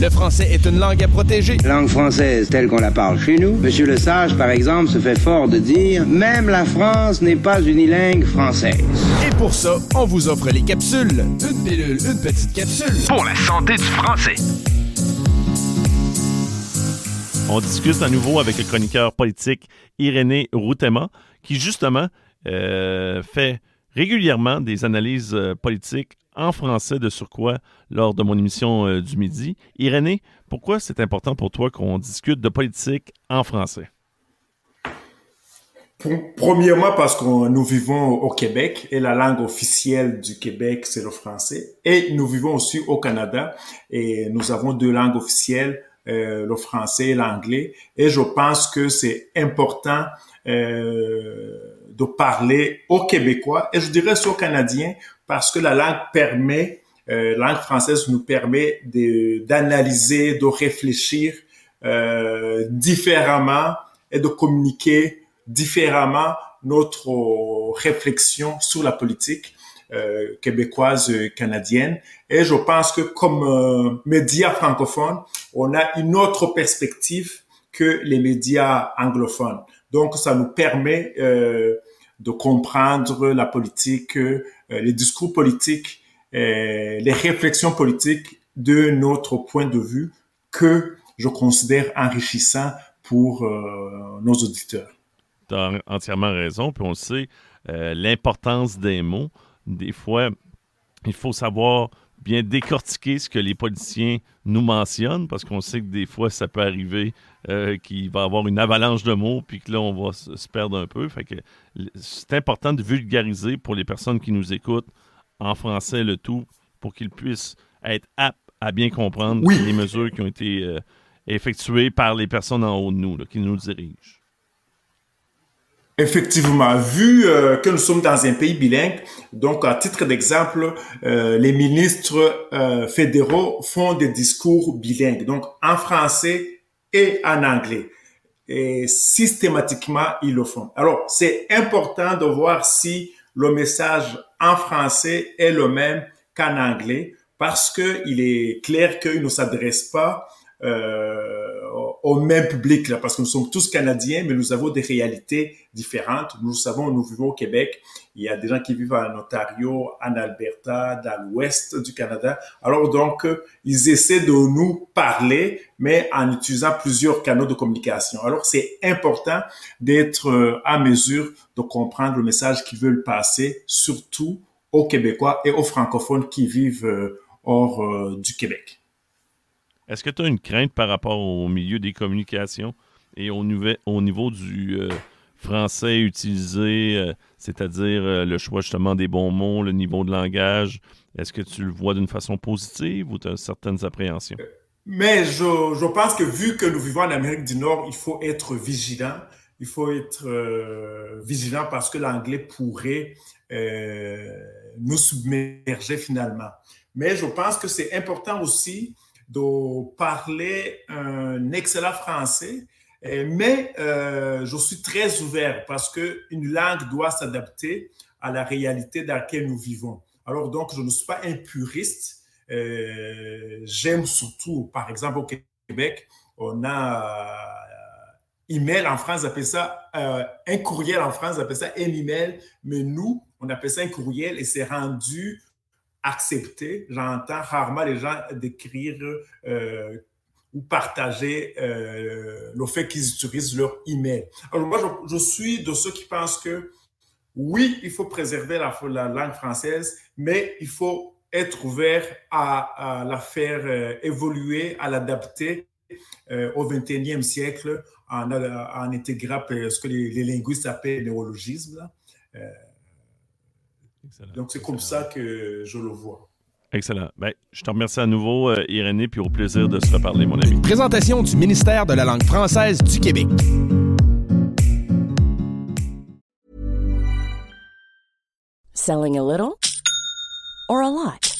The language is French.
Le français est une langue à protéger. Langue française telle qu'on la parle chez nous. Monsieur Le Sage, par exemple, se fait fort de dire Même la France n'est pas unilingue française. Et pour ça, on vous offre les capsules. Une pilule, une petite capsule. Pour la santé du français. On discute à nouveau avec le chroniqueur politique Irénée Routema, qui justement euh, fait régulièrement des analyses euh, politiques en français de surcroît lors de mon émission euh, du midi. Irénée, pourquoi c'est important pour toi qu'on discute de politique en français? Premièrement, parce que nous vivons au Québec et la langue officielle du Québec, c'est le français. Et nous vivons aussi au Canada et nous avons deux langues officielles, euh, le français et l'anglais. Et je pense que c'est important euh, de parler aux Québécois et je dirais aux Canadiens parce que la langue permet, euh, la langue française nous permet d'analyser, de, réfléchir euh, différemment et de communiquer différemment notre réflexion sur la politique euh, québécoise euh, canadienne. Et je pense que comme euh, médias francophones, on a une autre perspective que les médias anglophones. Donc, ça nous permet euh, de comprendre la politique, euh, les discours politiques, euh, les réflexions politiques de notre point de vue que je considère enrichissant pour nos auditeurs. Tu as entièrement raison, puis on sait l'importance des mots. Des fois, il faut savoir bien décortiquer ce que les politiciens nous mentionnent, parce qu'on sait que des fois, ça peut arriver euh, qu'il va y avoir une avalanche de mots, puis que là, on va se, perdre un peu. Fait que c'est important de vulgariser pour les personnes qui nous écoutent en français le tout, pour qu'ils puissent être aptes à bien comprendre les mesures qui ont été euh, effectuées par les personnes en haut de nous, là, qui nous dirigent. Effectivement, vu euh, que nous sommes dans un pays bilingue, donc à titre d'exemple, euh, les ministres euh, fédéraux font des discours bilingues, donc en français et en anglais. Et systématiquement, ils le font. Alors, c'est important de voir si le message en français est le même qu'en anglais, parce que il est clair qu'il ne s'adresse pas au même public, là, parce que nous sommes tous Canadiens, mais nous avons des réalités différentes. Nous savons, nous vivons au Québec. Il y a des gens qui vivent en Ontario, en Alberta, dans l'ouest du Canada. Alors donc, ils essaient de nous parler, mais en utilisant plusieurs canaux de communication. Alors c'est important d'être à mesure de comprendre le message qu'ils veulent passer, surtout aux Québécois et aux francophones qui vivent hors du Québec. Est-ce que tu as une crainte par rapport au milieu des communications et au, au niveau du euh, français utilisé, euh, c'est-à-dire euh, le choix justement des bons mots, le niveau de langage? Est-ce que tu le vois d'une façon positive ou tu as certaines appréhensions? Mais je, je, pense que vu que nous vivons en Amérique du Nord, il faut être vigilant. Il faut être vigilant parce que l'anglais pourrait nous submerger finalement. Mais je pense que c'est important aussi de parler un excellent français, mais euh, je suis très ouvert parce que une langue doit s'adapter à la réalité dans laquelle nous vivons. Alors donc, je ne suis pas un puriste. Euh, J'aime surtout, par exemple, au Québec, on a email en France, appelle ça un courriel en France, appelle ça un email, mais nous, on appelle ça un courriel et c'est rendu accepté. J'entends rarement les gens décrire ou partager euh, le fait qu'ils utilisent leur email. Alors moi, je, suis de ceux qui pensent que oui, il faut préserver la, la langue française, mais il faut être ouvert à, la faire euh, évoluer, à l'adapter euh, au 21e siècle en, intégrant ce que les, linguistes appellent néologisme. Donc c'est comme ça que je le vois. Excellent. Ben, je te remercie à nouveau, euh, Irénée, puis au plaisir de se reparler, mon ami. Présentation du ministère de la langue française du Québec. Selling a little or a lot?